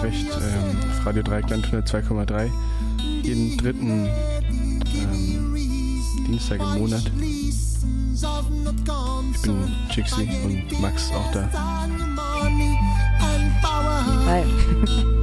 Bleiberecht, ähm, auf Radio Dreieckland 102,3. Jeden dritten ähm, Dienstag im Monat. Ich bin Jixi und Max auch da. Hi.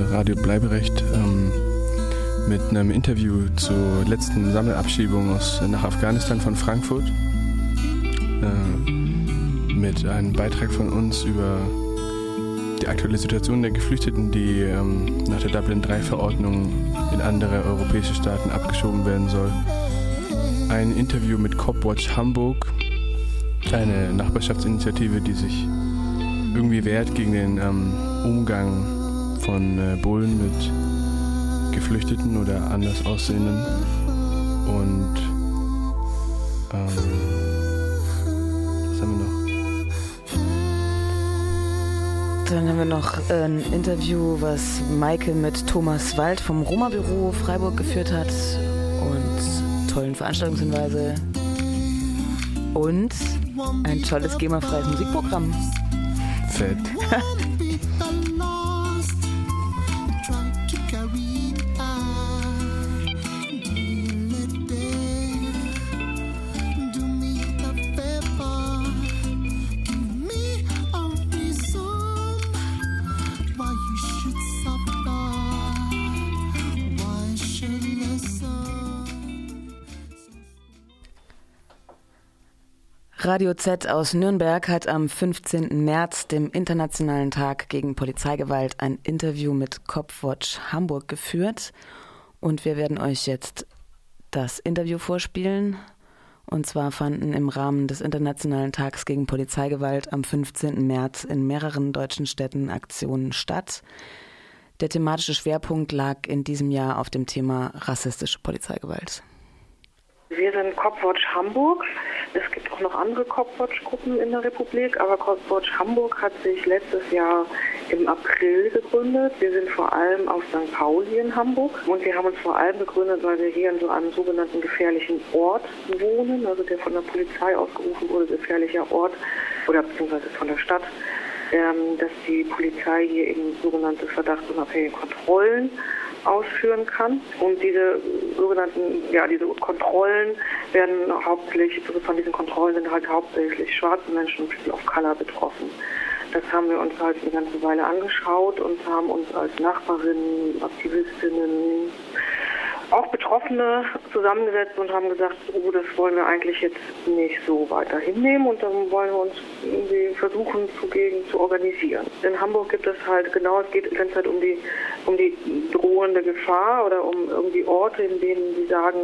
Radio Bleiberecht ähm, mit einem Interview zur letzten Sammelabschiebung aus, nach Afghanistan von Frankfurt. Äh, mit einem Beitrag von uns über die aktuelle Situation der Geflüchteten, die ähm, nach der Dublin III-Verordnung in andere europäische Staaten abgeschoben werden soll. Ein Interview mit Copwatch Hamburg, eine Nachbarschaftsinitiative, die sich irgendwie wehrt gegen den ähm, Umgang von äh, Bullen mit Geflüchteten oder anders Aussehenden. Und ähm, was haben wir noch? Dann haben wir noch ein Interview, was Michael mit Thomas Wald vom Roma-Büro Freiburg geführt hat und tollen Veranstaltungshinweise und ein tolles GEMA-freies Musikprogramm. Fett. Radio Z aus Nürnberg hat am 15. März, dem Internationalen Tag gegen Polizeigewalt, ein Interview mit Copwatch Hamburg geführt. Und wir werden euch jetzt das Interview vorspielen. Und zwar fanden im Rahmen des Internationalen Tags gegen Polizeigewalt am 15. März in mehreren deutschen Städten Aktionen statt. Der thematische Schwerpunkt lag in diesem Jahr auf dem Thema rassistische Polizeigewalt. Wir sind Copwatch Hamburg. Es gibt auch noch andere Copwatch-Gruppen in der Republik, aber Copwatch Hamburg hat sich letztes Jahr im April gegründet. Wir sind vor allem aus St. Pauli in Hamburg und wir haben uns vor allem gegründet, weil wir hier in so einem sogenannten gefährlichen Ort wohnen, also der von der Polizei ausgerufen wurde, gefährlicher Ort oder beziehungsweise von der Stadt, ähm, dass die Polizei hier eben sogenannte verdachtsunabhängige Kontrollen ausführen kann. Und diese sogenannten, ja, diese Kontrollen werden hauptsächlich, von diesen Kontrollen sind halt hauptsächlich schwarze Menschen und People of Color betroffen. Das haben wir uns halt eine ganze Weile angeschaut und haben uns als Nachbarinnen, Aktivistinnen, auch Betroffene zusammengesetzt und haben gesagt, oh, das wollen wir eigentlich jetzt nicht so weiter hinnehmen und dann wollen wir uns irgendwie versuchen, zugegen zu organisieren. In Hamburg gibt es halt genau, es geht die ganze Zeit um die, um die drohende Gefahr oder um irgendwie Orte, in denen sie sagen,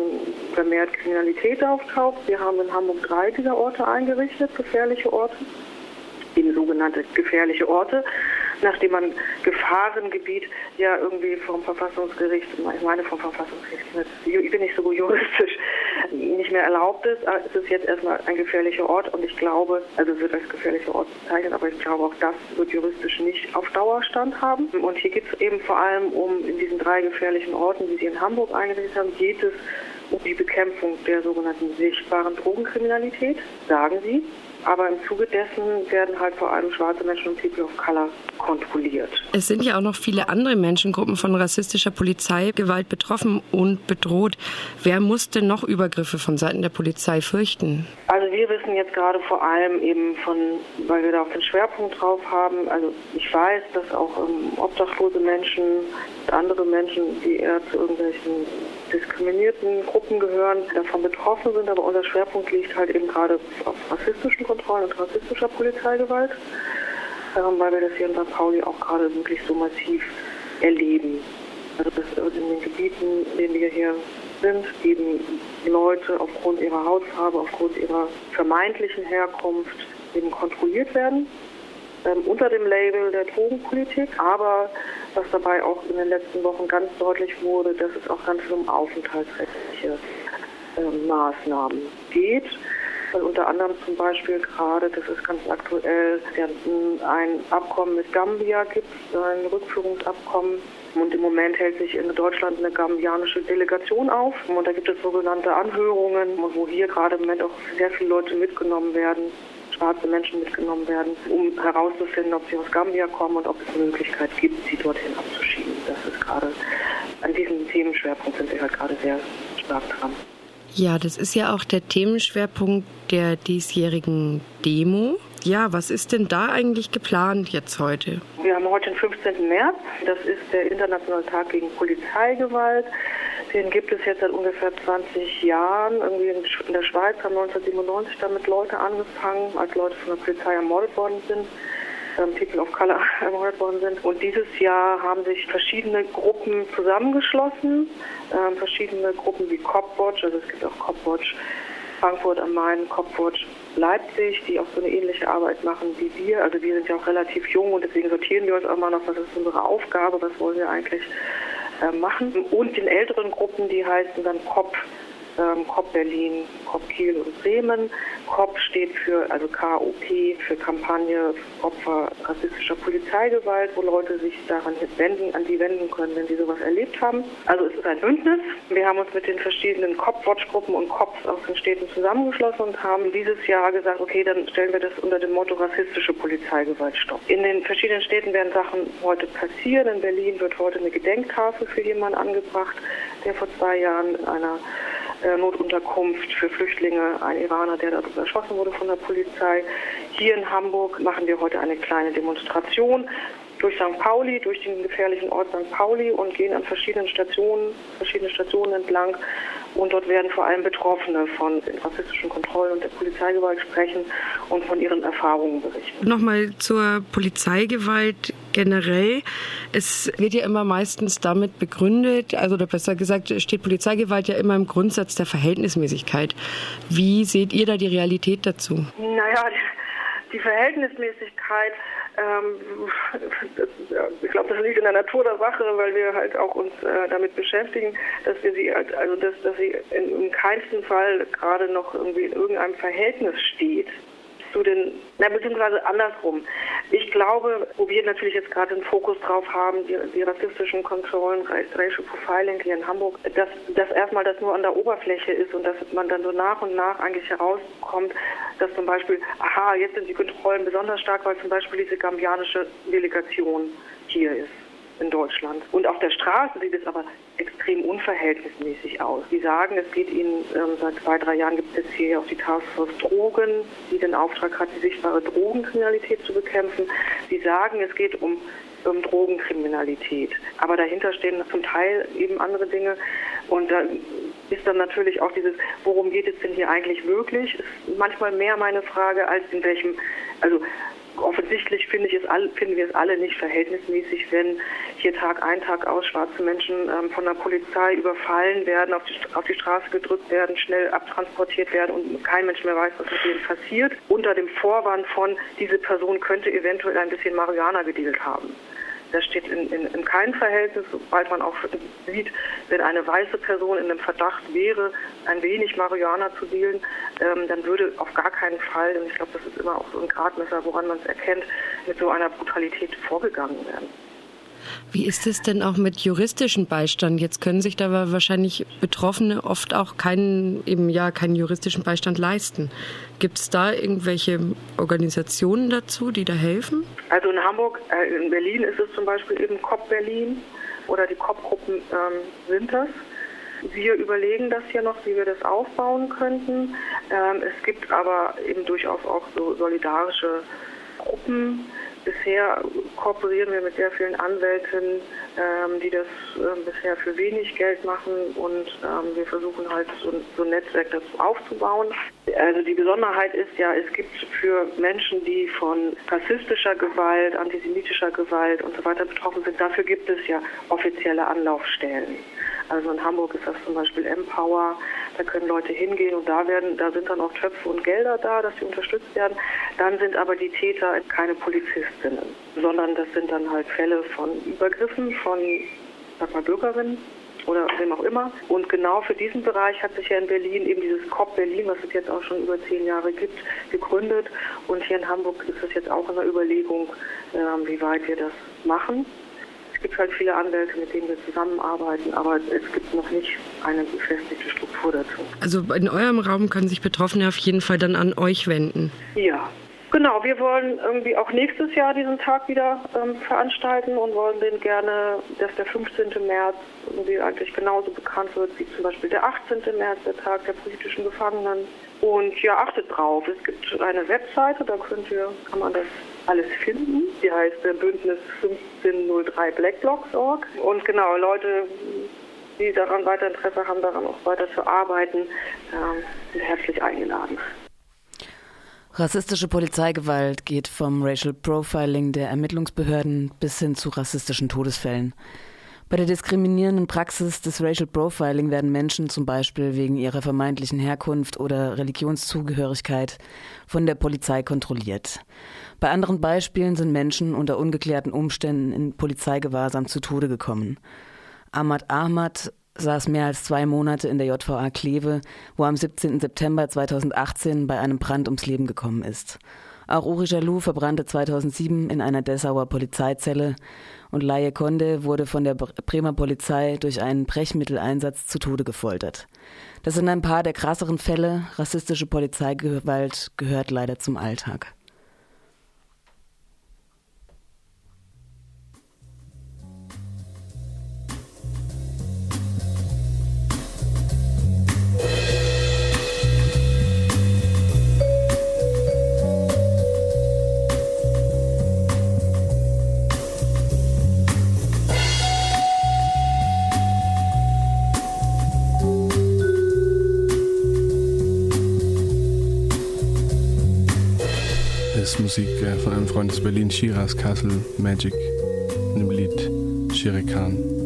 vermehrt Kriminalität auftaucht. Wir haben in Hamburg drei dieser Orte eingerichtet, gefährliche Orte eben sogenannte gefährliche Orte, nachdem man Gefahrengebiet ja irgendwie vom Verfassungsgericht, ich meine vom Verfassungsgericht, ich bin nicht so juristisch, nicht mehr erlaubt ist. Es ist jetzt erstmal ein gefährlicher Ort und ich glaube, also es wird als gefährlicher Ort bezeichnet, aber ich glaube auch das wird juristisch nicht auf Dauerstand haben. Und hier geht es eben vor allem um in diesen drei gefährlichen Orten, die Sie in Hamburg eingerichtet haben, geht es um die Bekämpfung der sogenannten sichtbaren Drogenkriminalität, sagen Sie. Aber im Zuge dessen werden halt vor allem schwarze Menschen und People of Color kontrolliert. Es sind ja auch noch viele andere Menschengruppen von rassistischer Polizeigewalt betroffen und bedroht. Wer musste noch Übergriffe von Seiten der Polizei fürchten? Also wir wissen jetzt gerade vor allem eben von, weil wir da auch den Schwerpunkt drauf haben, also ich weiß, dass auch ähm, obdachlose Menschen, andere Menschen, die eher zu irgendwelchen diskriminierten Gruppen gehören, davon betroffen sind, aber unser Schwerpunkt liegt halt eben gerade auf rassistischen Kontrollen und rassistischer Polizeigewalt, ähm, weil wir das hier in St. Pauli auch gerade wirklich so massiv erleben. Also dass in den Gebieten, in denen wir hier sind, eben Leute aufgrund ihrer Hautfarbe, aufgrund ihrer vermeintlichen Herkunft eben kontrolliert werden ähm, unter dem Label der Drogenpolitik, aber was dabei auch in den letzten Wochen ganz deutlich wurde, dass es auch ganz um aufenthaltsrechtliche äh, Maßnahmen geht. Weil unter anderem zum Beispiel gerade, das ist ganz aktuell, ein Abkommen mit Gambia gibt, ein Rückführungsabkommen. Und im Moment hält sich in Deutschland eine gambianische Delegation auf. Und da gibt es sogenannte Anhörungen, wo hier gerade im Moment auch sehr viele Leute mitgenommen werden, schwarze Menschen mitgenommen werden, um herauszufinden, ob sie aus Gambia kommen und ob es eine Möglichkeit gibt, sie dorthin abzuschieben. Das ist gerade, an diesem Themenschwerpunkt sind wir halt gerade sehr stark dran. Ja, das ist ja auch der Themenschwerpunkt der diesjährigen Demo. Ja, was ist denn da eigentlich geplant jetzt heute? Wir haben heute den 15. März. Das ist der Internationale Tag gegen Polizeigewalt. Den gibt es jetzt seit ungefähr 20 Jahren. Irgendwie in der Schweiz haben 1997 damit Leute angefangen, als Leute von der Polizei ermordet worden sind. Ähm, People of Color ermordet worden sind. Und dieses Jahr haben sich verschiedene Gruppen zusammengeschlossen, ähm, verschiedene Gruppen wie Copwatch, also es gibt auch Copwatch Frankfurt am Main, Copwatch Leipzig, die auch so eine ähnliche Arbeit machen wie wir. Also wir sind ja auch relativ jung und deswegen sortieren wir uns auch mal noch, was ist unsere Aufgabe, was wollen wir eigentlich machen. Und den älteren Gruppen, die heißen dann COP, ähm, COP Berlin, COP Kiel und Bremen. COP steht für, also KOP, für Kampagne Opfer rassistischer Polizeigewalt, wo Leute sich daran wenden, an die wenden können, wenn sie sowas erlebt haben. Also es ist ein Bündnis. Wir haben uns mit den verschiedenen COP-Watch-Gruppen und COPs aus den Städten zusammengeschlossen und haben dieses Jahr gesagt, okay, dann stellen wir das unter dem Motto rassistische Polizeigewalt stopp. In den verschiedenen Städten werden Sachen heute passieren. In Berlin wird heute eine Gedenktafel für jemanden angebracht, der vor zwei Jahren in einer Notunterkunft für Flüchtlinge, ein Iraner, der dort erschossen wurde von der Polizei. Hier in Hamburg machen wir heute eine kleine Demonstration durch St. Pauli, durch den gefährlichen Ort St. Pauli und gehen an verschiedenen Stationen, verschiedene Stationen entlang. Und dort werden vor allem Betroffene von den rassistischen Kontrollen und der Polizeigewalt sprechen und von ihren Erfahrungen berichten. Nochmal zur Polizeigewalt generell. Es wird ja immer meistens damit begründet, also oder besser gesagt, steht Polizeigewalt ja immer im Grundsatz der Verhältnismäßigkeit. Wie seht ihr da die Realität dazu? Naja, die Verhältnismäßigkeit ähm, ich glaube, das liegt in der Natur der Sache, weil wir halt auch uns äh, damit beschäftigen, dass wir sie, halt, also dass, dass sie in, in keinem Fall gerade noch irgendwie in irgendeinem Verhältnis steht zu den, na, beziehungsweise andersrum. Ich glaube, wo wir natürlich jetzt gerade den Fokus drauf haben, die, die rassistischen Kontrollen, Racial Profiling hier in Hamburg, dass das erstmal das nur an der Oberfläche ist und dass man dann so nach und nach eigentlich herauskommt, dass zum Beispiel, aha, jetzt sind die Kontrollen besonders stark, weil zum Beispiel diese gambianische Delegation hier ist. In Deutschland. Und auf der Straße sieht es aber extrem unverhältnismäßig aus. Sie sagen, es geht ihnen, ähm, seit zwei, drei Jahren gibt es hier auch die Taskforce Drogen, die den Auftrag hat, die sichtbare Drogenkriminalität zu bekämpfen. Sie sagen, es geht um um Drogenkriminalität. Aber dahinter stehen zum Teil eben andere Dinge. Und da ist dann natürlich auch dieses, worum geht es denn hier eigentlich wirklich? Ist manchmal mehr meine Frage, als in welchem, also offensichtlich finde ich es all, finden wir es alle nicht verhältnismäßig, wenn hier Tag ein, Tag aus schwarze Menschen ähm, von der Polizei überfallen werden, auf die, auf die Straße gedrückt werden, schnell abtransportiert werden und kein Mensch mehr weiß, was mit denen passiert, unter dem Vorwand von, diese Person könnte eventuell ein bisschen Marihuana gedealt haben. Das steht in, in, in keinem Verhältnis, sobald man auch sieht, wenn eine weiße Person in einem Verdacht wäre, ein wenig Marihuana zu dealen, ähm, dann würde auf gar keinen Fall, und ich glaube, das ist immer auch so ein Gradmesser, woran man es erkennt, mit so einer Brutalität vorgegangen werden. Wie ist es denn auch mit juristischem Beistand? Jetzt können sich da wahrscheinlich Betroffene oft auch keinen, eben ja, keinen juristischen Beistand leisten. Gibt es da irgendwelche Organisationen dazu, die da helfen? Also in Hamburg, äh, in Berlin ist es zum Beispiel eben COP Berlin oder die COP-Gruppen ähm, sind das. Wir überlegen das hier noch, wie wir das aufbauen könnten. Ähm, es gibt aber eben durchaus auch so solidarische Gruppen, Bisher kooperieren wir mit sehr vielen Anwälten, ähm, die das äh, bisher für wenig Geld machen und ähm, wir versuchen halt so, so, ein Netzwerk dazu aufzubauen. Also die Besonderheit ist ja, es gibt für Menschen, die von rassistischer Gewalt, antisemitischer Gewalt und so weiter betroffen sind, dafür gibt es ja offizielle Anlaufstellen. Also in Hamburg ist das zum Beispiel Empower, da können Leute hingehen und da werden, da sind dann auch Töpfe und Gelder da, dass sie unterstützt werden. Dann sind aber die Täter keine Polizistinnen, sondern das sind dann halt Fälle von Übergriffen von, sag mal, Bürgerinnen oder wem auch immer. Und genau für diesen Bereich hat sich ja in Berlin eben dieses COP Berlin, was es jetzt auch schon über zehn Jahre gibt, gegründet. Und hier in Hamburg ist es jetzt auch in der Überlegung, äh, wie weit wir das machen. Es gibt halt viele Anwälte, mit denen wir zusammenarbeiten, aber es gibt noch nicht eine befestigte Struktur dazu. Also in eurem Raum können sich Betroffene auf jeden Fall dann an euch wenden. Ja, Genau, wir wollen irgendwie auch nächstes Jahr diesen Tag wieder ähm, veranstalten und wollen den gerne, dass der 15. März irgendwie eigentlich genauso bekannt wird wie zum Beispiel der 18. März, der Tag der politischen Gefangenen. Und ja, achtet drauf, es gibt eine Webseite, da könnt ihr, kann man das alles finden. Die heißt äh, Bündnis 1503 Blackblocks.org. Und genau, Leute, die daran weiter Interesse haben, daran auch weiter zu arbeiten, äh, sind herzlich eingeladen. Rassistische Polizeigewalt geht vom Racial Profiling der Ermittlungsbehörden bis hin zu rassistischen Todesfällen. Bei der diskriminierenden Praxis des Racial Profiling werden Menschen zum Beispiel wegen ihrer vermeintlichen Herkunft oder Religionszugehörigkeit von der Polizei kontrolliert. Bei anderen Beispielen sind Menschen unter ungeklärten Umständen in Polizeigewahrsam zu Tode gekommen. Ahmad Ahmad saß mehr als zwei Monate in der JVA Kleve, wo am 17. September 2018 bei einem Brand ums Leben gekommen ist. Auch Uri Jalou verbrannte 2007 in einer Dessauer Polizeizelle und Laie Konde wurde von der Bremer Polizei durch einen Brechmitteleinsatz zu Tode gefoltert. Das sind ein paar der krasseren Fälle. Rassistische Polizeigewalt gehört leider zum Alltag. Musik äh, von einem Freund aus Berlin, Shiraz Castle Magic, in dem Lied Shirikan.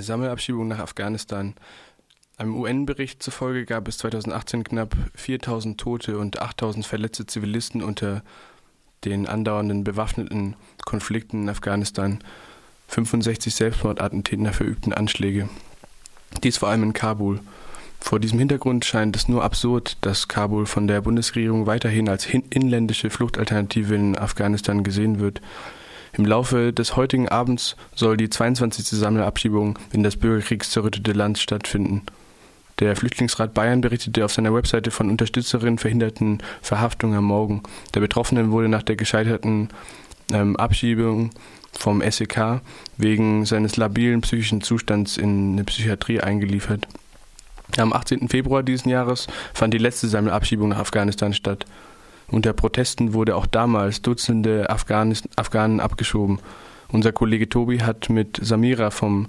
Sammelabschiebung nach Afghanistan. Einem UN-Bericht zufolge gab es 2018 knapp 4000 Tote und 8000 verletzte Zivilisten unter den andauernden bewaffneten Konflikten in Afghanistan. 65 Selbstmordattentäter verübten Anschläge. Dies vor allem in Kabul. Vor diesem Hintergrund scheint es nur absurd, dass Kabul von der Bundesregierung weiterhin als inländische Fluchtalternative in Afghanistan gesehen wird. Im Laufe des heutigen Abends soll die 22. Sammelabschiebung in das bürgerkriegszerrüttete Land stattfinden. Der Flüchtlingsrat Bayern berichtete auf seiner Webseite von Unterstützerinnen verhinderten Verhaftungen am Morgen. Der Betroffenen wurde nach der gescheiterten ähm, Abschiebung vom SEK wegen seines labilen psychischen Zustands in eine Psychiatrie eingeliefert. Am 18. Februar diesen Jahres fand die letzte Sammelabschiebung nach Afghanistan statt. Unter Protesten wurde auch damals Dutzende Afghanis Afghanen abgeschoben. Unser Kollege Tobi hat mit Samira vom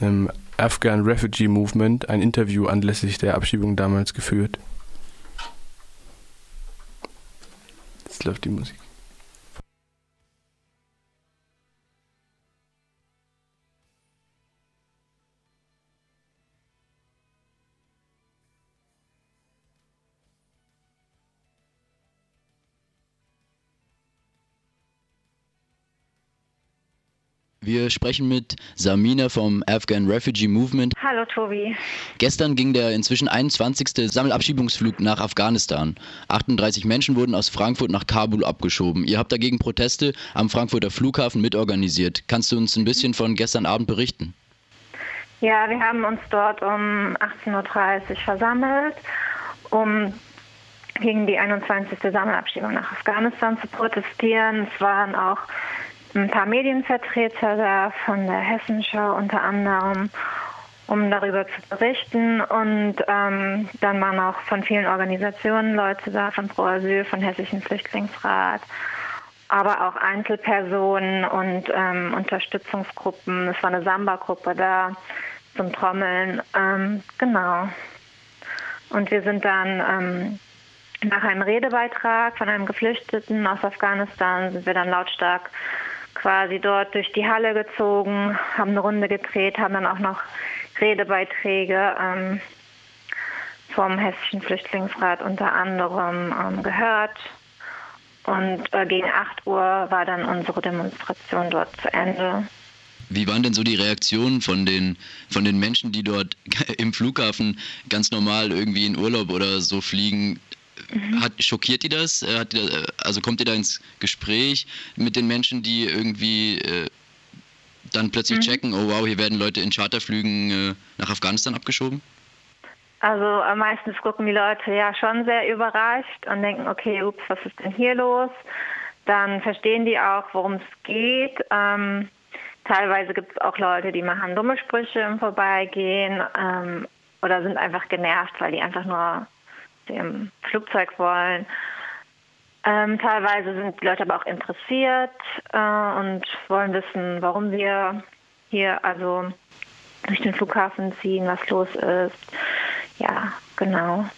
ähm, Afghan Refugee Movement ein Interview anlässlich der Abschiebung damals geführt. Jetzt läuft die Musik. Wir sprechen mit Samina vom Afghan Refugee Movement. Hallo Tobi. Gestern ging der inzwischen 21. Sammelabschiebungsflug nach Afghanistan. 38 Menschen wurden aus Frankfurt nach Kabul abgeschoben. Ihr habt dagegen Proteste am Frankfurter Flughafen mitorganisiert. Kannst du uns ein bisschen von gestern Abend berichten? Ja, wir haben uns dort um 18.30 Uhr versammelt, um gegen die 21. Sammelabschiebung nach Afghanistan zu protestieren. Es waren auch ein paar Medienvertreter da von der Hessenschau unter anderem, um darüber zu berichten. Und ähm, dann waren auch von vielen Organisationen Leute da, von Pro Asyl, von Hessischen Flüchtlingsrat, aber auch Einzelpersonen und ähm, Unterstützungsgruppen. Es war eine Samba-Gruppe da zum Trommeln. Ähm, genau. Und wir sind dann ähm, nach einem Redebeitrag von einem Geflüchteten aus Afghanistan sind wir dann lautstark quasi dort durch die Halle gezogen, haben eine Runde gedreht, haben dann auch noch Redebeiträge ähm, vom Hessischen Flüchtlingsrat unter anderem ähm, gehört. Und äh, gegen 8 Uhr war dann unsere Demonstration dort zu Ende. Wie waren denn so die Reaktionen von den, von den Menschen, die dort im Flughafen ganz normal irgendwie in Urlaub oder so fliegen? Mhm. Hat, schockiert die das? Äh, hat, äh, also kommt ihr da ins Gespräch mit den Menschen, die irgendwie äh, dann plötzlich mhm. checken, oh wow, hier werden Leute in Charterflügen äh, nach Afghanistan abgeschoben? Also äh, meistens gucken die Leute ja schon sehr überrascht und denken, okay, ups, was ist denn hier los? Dann verstehen die auch, worum es geht. Ähm, teilweise gibt es auch Leute, die machen dumme Sprüche im Vorbeigehen ähm, oder sind einfach genervt, weil die einfach nur dem Flugzeug wollen. Ähm, teilweise sind die Leute aber auch interessiert äh, und wollen wissen, warum wir hier also durch den Flughafen ziehen, was los ist. Ja, genau.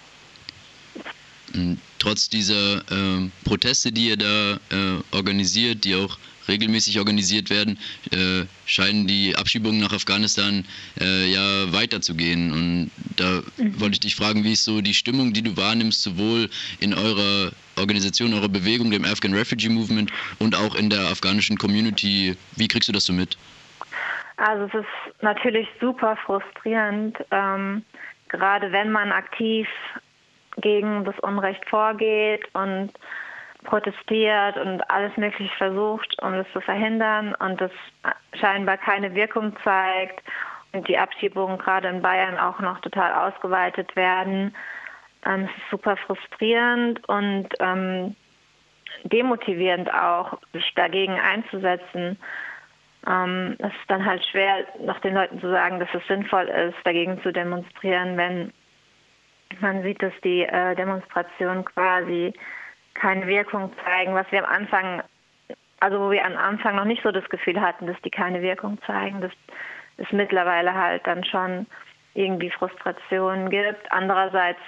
Trotz dieser äh, Proteste, die ihr da äh, organisiert, die auch regelmäßig organisiert werden, äh, scheinen die Abschiebungen nach Afghanistan äh, ja weiterzugehen. Und da mhm. wollte ich dich fragen, wie ist so die Stimmung, die du wahrnimmst, sowohl in eurer Organisation, eurer Bewegung, dem Afghan Refugee Movement und auch in der afghanischen Community. Wie kriegst du das so mit? Also es ist natürlich super frustrierend, ähm, gerade wenn man aktiv gegen das Unrecht vorgeht und protestiert und alles Mögliche versucht, um das zu verhindern und das scheinbar keine Wirkung zeigt und die Abschiebungen gerade in Bayern auch noch total ausgeweitet werden. Ähm, es ist super frustrierend und ähm, demotivierend auch, sich dagegen einzusetzen. Ähm, es ist dann halt schwer, noch den Leuten zu sagen, dass es sinnvoll ist, dagegen zu demonstrieren, wenn man sieht, dass die äh, Demonstration quasi keine Wirkung zeigen, was wir am Anfang, also wo wir am Anfang noch nicht so das Gefühl hatten, dass die keine Wirkung zeigen, dass es mittlerweile halt dann schon irgendwie Frustrationen gibt. Andererseits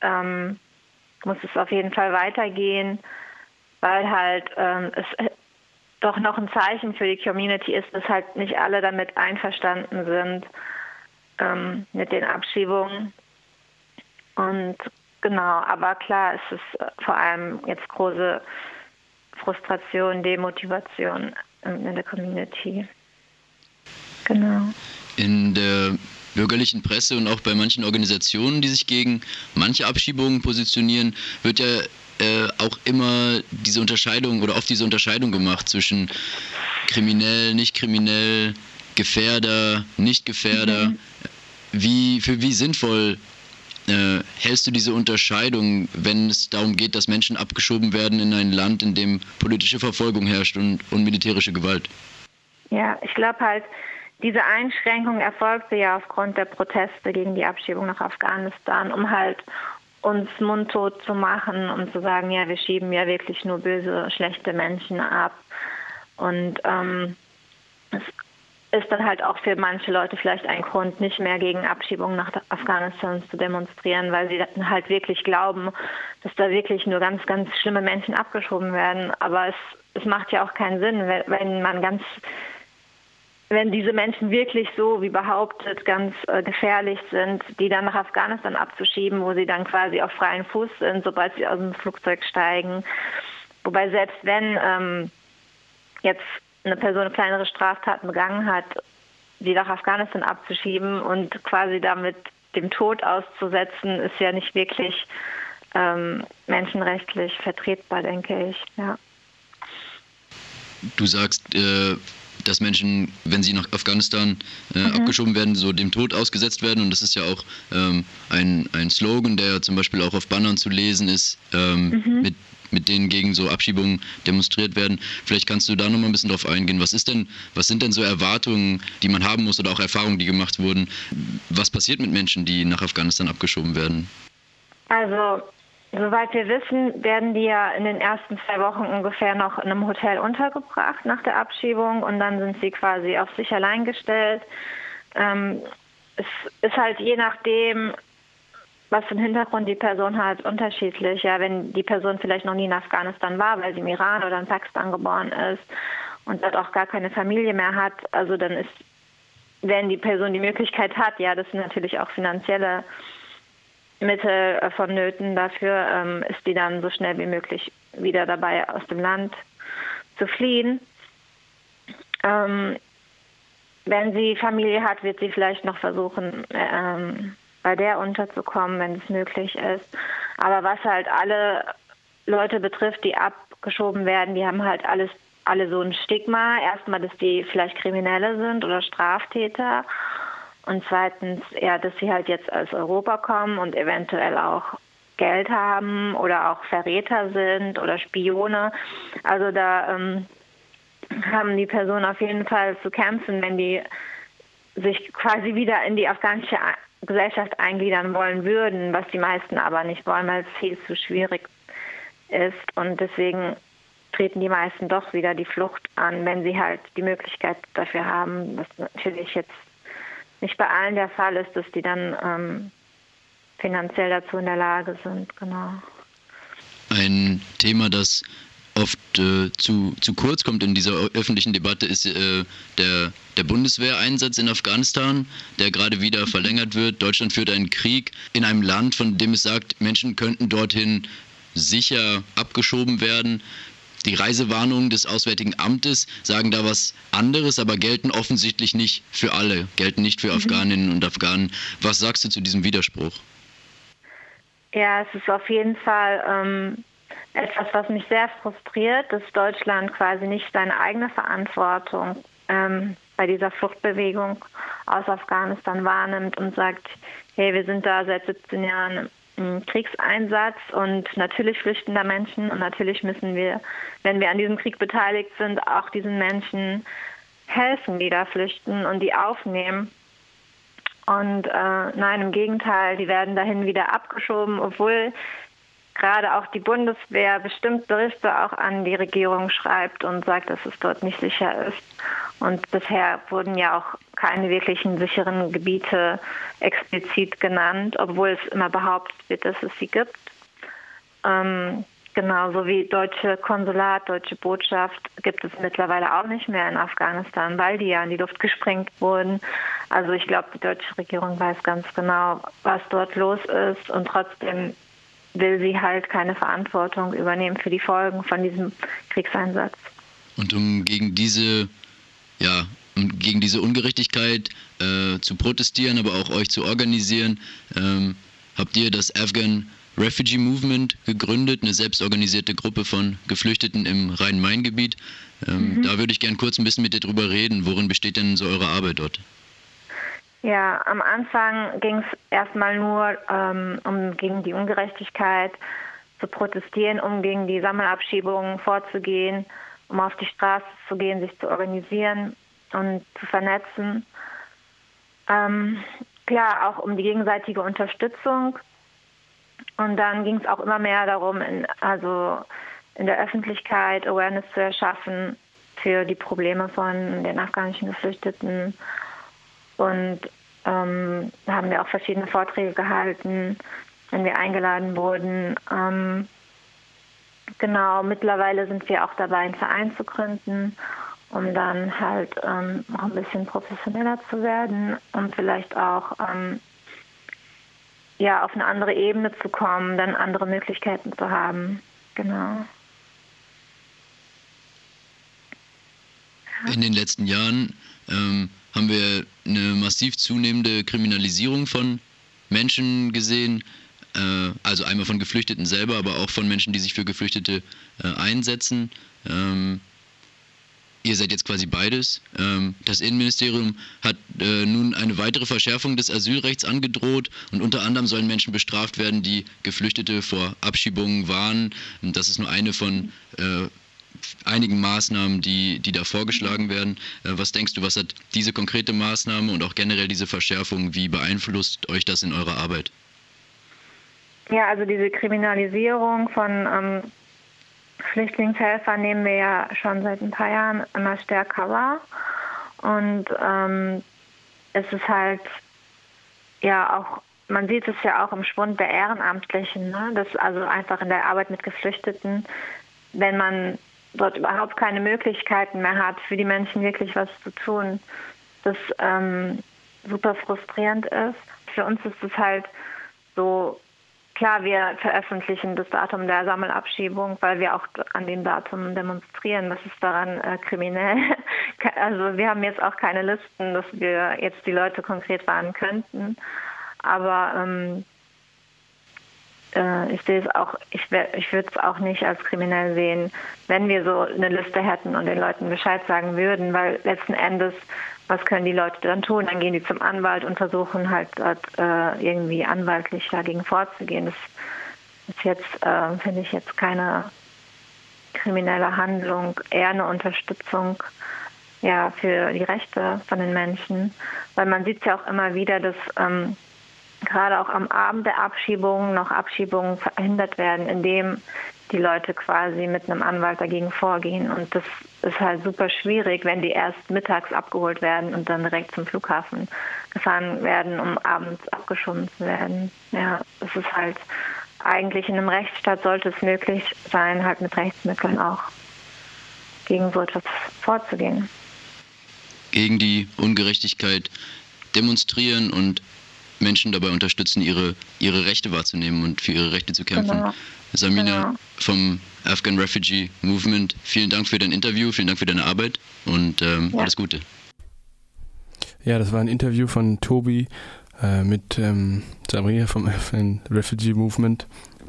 ähm, muss es auf jeden Fall weitergehen, weil halt ähm, es doch noch ein Zeichen für die Community ist, dass halt nicht alle damit einverstanden sind ähm, mit den Abschiebungen. Und genau, aber klar, es ist vor allem jetzt große Frustration, Demotivation in der Community. Genau. In der bürgerlichen Presse und auch bei manchen Organisationen, die sich gegen manche Abschiebungen positionieren, wird ja äh, auch immer diese Unterscheidung oder oft diese Unterscheidung gemacht zwischen kriminell, nicht kriminell, Gefährder, nicht Gefährder. Mhm. Wie, für wie sinnvoll äh, hältst du diese Unterscheidung, wenn es darum geht, dass Menschen abgeschoben werden in ein Land, in dem politische Verfolgung herrscht und, und militärische Gewalt? Ja, ich glaube halt, diese Einschränkung erfolgte ja aufgrund der Proteste gegen die Abschiebung nach Afghanistan, um halt uns mundtot zu machen und zu sagen, ja, wir schieben ja wirklich nur böse, schlechte Menschen ab. Und ähm, es ist dann halt auch für manche Leute vielleicht ein Grund, nicht mehr gegen Abschiebungen nach Afghanistan zu demonstrieren, weil sie halt wirklich glauben, dass da wirklich nur ganz, ganz schlimme Menschen abgeschoben werden. Aber es, es macht ja auch keinen Sinn, wenn man ganz wenn diese Menschen wirklich so, wie behauptet, ganz äh, gefährlich sind, die dann nach Afghanistan abzuschieben, wo sie dann quasi auf freien Fuß sind, sobald sie aus dem Flugzeug steigen. Wobei selbst wenn ähm, jetzt eine Person kleinere Straftaten begangen hat, sie nach Afghanistan abzuschieben und quasi damit dem Tod auszusetzen, ist ja nicht wirklich ähm, menschenrechtlich vertretbar, denke ich. Ja. Du sagst, äh, dass Menschen, wenn sie nach Afghanistan äh, mhm. abgeschoben werden, so dem Tod ausgesetzt werden. Und das ist ja auch ähm, ein, ein Slogan, der zum Beispiel auch auf Bannern zu lesen ist, ähm, mhm. mit, mit denen gegen so Abschiebungen demonstriert werden. Vielleicht kannst du da nochmal ein bisschen drauf eingehen. Was ist denn, was sind denn so Erwartungen, die man haben muss oder auch Erfahrungen, die gemacht wurden? Was passiert mit Menschen, die nach Afghanistan abgeschoben werden? Also Soweit wir wissen, werden die ja in den ersten zwei Wochen ungefähr noch in einem Hotel untergebracht nach der Abschiebung und dann sind sie quasi auf sich allein gestellt. Ähm, es ist halt je nachdem, was für einen Hintergrund die Person hat, unterschiedlich. Ja, wenn die Person vielleicht noch nie in Afghanistan war, weil sie im Iran oder in Pakistan geboren ist und dort auch gar keine Familie mehr hat, also dann ist, wenn die Person die Möglichkeit hat, ja, das sind natürlich auch finanzielle Mittel äh, vonnöten. Dafür ähm, ist die dann so schnell wie möglich wieder dabei, aus dem Land zu fliehen. Ähm, wenn sie Familie hat, wird sie vielleicht noch versuchen, ähm, bei der unterzukommen, wenn es möglich ist. Aber was halt alle Leute betrifft, die abgeschoben werden, die haben halt alles alle so ein Stigma. Erstmal, dass die vielleicht Kriminelle sind oder Straftäter und zweitens, ja, dass sie halt jetzt aus Europa kommen und eventuell auch Geld haben oder auch Verräter sind oder Spione. Also da ähm, haben die Personen auf jeden Fall zu kämpfen, wenn die sich quasi wieder in die afghanische Gesellschaft eingliedern wollen würden, was die meisten aber nicht wollen, weil es viel zu schwierig ist. Und deswegen treten die meisten doch wieder die Flucht an, wenn sie halt die Möglichkeit dafür haben, was natürlich jetzt nicht bei allen der Fall ist, dass die dann ähm, finanziell dazu in der Lage sind. Genau. Ein Thema, das oft äh, zu, zu kurz kommt in dieser öffentlichen Debatte, ist äh, der, der Bundeswehreinsatz in Afghanistan, der gerade wieder verlängert wird. Deutschland führt einen Krieg in einem Land, von dem es sagt, Menschen könnten dorthin sicher abgeschoben werden. Die Reisewarnungen des Auswärtigen Amtes sagen da was anderes, aber gelten offensichtlich nicht für alle, gelten nicht für mhm. Afghaninnen und Afghanen. Was sagst du zu diesem Widerspruch? Ja, es ist auf jeden Fall ähm, etwas, was mich sehr frustriert, dass Deutschland quasi nicht seine eigene Verantwortung ähm, bei dieser Fluchtbewegung aus Afghanistan wahrnimmt und sagt, hey, wir sind da seit 17 Jahren Kriegseinsatz und natürlich flüchten da Menschen und natürlich müssen wir, wenn wir an diesem Krieg beteiligt sind, auch diesen Menschen helfen, die da flüchten und die aufnehmen. Und äh, nein, im Gegenteil, die werden dahin wieder abgeschoben, obwohl gerade auch die Bundeswehr bestimmt Berichte auch an die Regierung schreibt und sagt, dass es dort nicht sicher ist. Und bisher wurden ja auch keine wirklichen sicheren Gebiete explizit genannt, obwohl es immer behauptet wird, dass es sie gibt. Ähm, Genauso wie deutsche Konsulat, deutsche Botschaft gibt es mittlerweile auch nicht mehr in Afghanistan, weil die ja in die Luft gesprengt wurden. Also ich glaube, die deutsche Regierung weiß ganz genau, was dort los ist und trotzdem will sie halt keine Verantwortung übernehmen für die Folgen von diesem Kriegseinsatz. Und um gegen diese, ja, um gegen diese Ungerechtigkeit äh, zu protestieren, aber auch euch zu organisieren, ähm, habt ihr das Afghan Refugee Movement gegründet, eine selbstorganisierte Gruppe von Geflüchteten im Rhein-Main-Gebiet. Ähm, mhm. Da würde ich gerne kurz ein bisschen mit dir drüber reden. Worin besteht denn so eure Arbeit dort? Ja, am Anfang ging es erstmal nur ähm, um gegen die Ungerechtigkeit zu protestieren, um gegen die Sammelabschiebungen vorzugehen, um auf die Straße zu gehen, sich zu organisieren und zu vernetzen. Ähm, klar, auch um die gegenseitige Unterstützung und dann ging es auch immer mehr darum, in, also in der Öffentlichkeit Awareness zu erschaffen für die Probleme von den afghanischen Geflüchteten. Und ähm, haben wir auch verschiedene Vorträge gehalten, wenn wir eingeladen wurden. Ähm, genau, mittlerweile sind wir auch dabei, einen Verein zu gründen, um dann halt ähm, noch ein bisschen professioneller zu werden und vielleicht auch ähm, ja, auf eine andere Ebene zu kommen, dann andere Möglichkeiten zu haben. Genau. In den letzten Jahren ähm, haben wir eine massiv zunehmende Kriminalisierung von Menschen gesehen, äh, also einmal von Geflüchteten selber, aber auch von Menschen, die sich für Geflüchtete äh, einsetzen. Ähm, Ihr seid jetzt quasi beides. Ähm, das Innenministerium hat äh, nun eine weitere Verschärfung des Asylrechts angedroht und unter anderem sollen Menschen bestraft werden, die Geflüchtete vor Abschiebungen warnen. Das ist nur eine von äh, einigen Maßnahmen, die, die da vorgeschlagen werden. Äh, was denkst du, was hat diese konkrete Maßnahme und auch generell diese Verschärfung, wie beeinflusst euch das in eurer Arbeit? Ja, also diese Kriminalisierung von ähm, Flüchtlingshelfer nehmen wir ja schon seit ein paar Jahren immer stärker wahr. Und ähm, es ist halt ja auch, man sieht es ja auch im Schwund der Ehrenamtlichen, ne? das also einfach in der Arbeit mit Geflüchteten, wenn man dort überhaupt keine Möglichkeiten mehr hat, für die Menschen wirklich was zu tun, das ähm, super frustrierend ist. Für uns ist es halt so Klar, wir veröffentlichen das Datum der Sammelabschiebung, weil wir auch an dem Datum demonstrieren. Das ist daran äh, kriminell. Also wir haben jetzt auch keine Listen, dass wir jetzt die Leute konkret warnen könnten. Aber ähm, äh, ich sehe es auch, ich, ich würde es auch nicht als kriminell sehen, wenn wir so eine Liste hätten und den Leuten Bescheid sagen würden, weil letzten Endes was können die Leute dann tun? Dann gehen die zum Anwalt und versuchen halt äh, irgendwie anwaltlich dagegen vorzugehen. Das ist jetzt, äh, finde ich, jetzt keine kriminelle Handlung, eher eine Unterstützung ja, für die Rechte von den Menschen. Weil man sieht ja auch immer wieder, dass ähm, gerade auch am Abend der Abschiebung noch Abschiebungen verhindert werden, indem die Leute quasi mit einem Anwalt dagegen vorgehen. Und das ist halt super schwierig, wenn die erst mittags abgeholt werden und dann direkt zum Flughafen gefahren werden, um abends abgeschoben zu werden. Ja, es ist halt eigentlich in einem Rechtsstaat sollte es möglich sein, halt mit Rechtsmitteln auch gegen so etwas vorzugehen. Gegen die Ungerechtigkeit demonstrieren und Menschen dabei unterstützen, ihre, ihre Rechte wahrzunehmen und für ihre Rechte zu kämpfen. Genau. Samina genau. vom Afghan Refugee Movement, vielen Dank für dein Interview, vielen Dank für deine Arbeit und ähm, ja. alles Gute. Ja, das war ein Interview von Tobi äh, mit ähm, Samria vom Afghan Refugee Movement.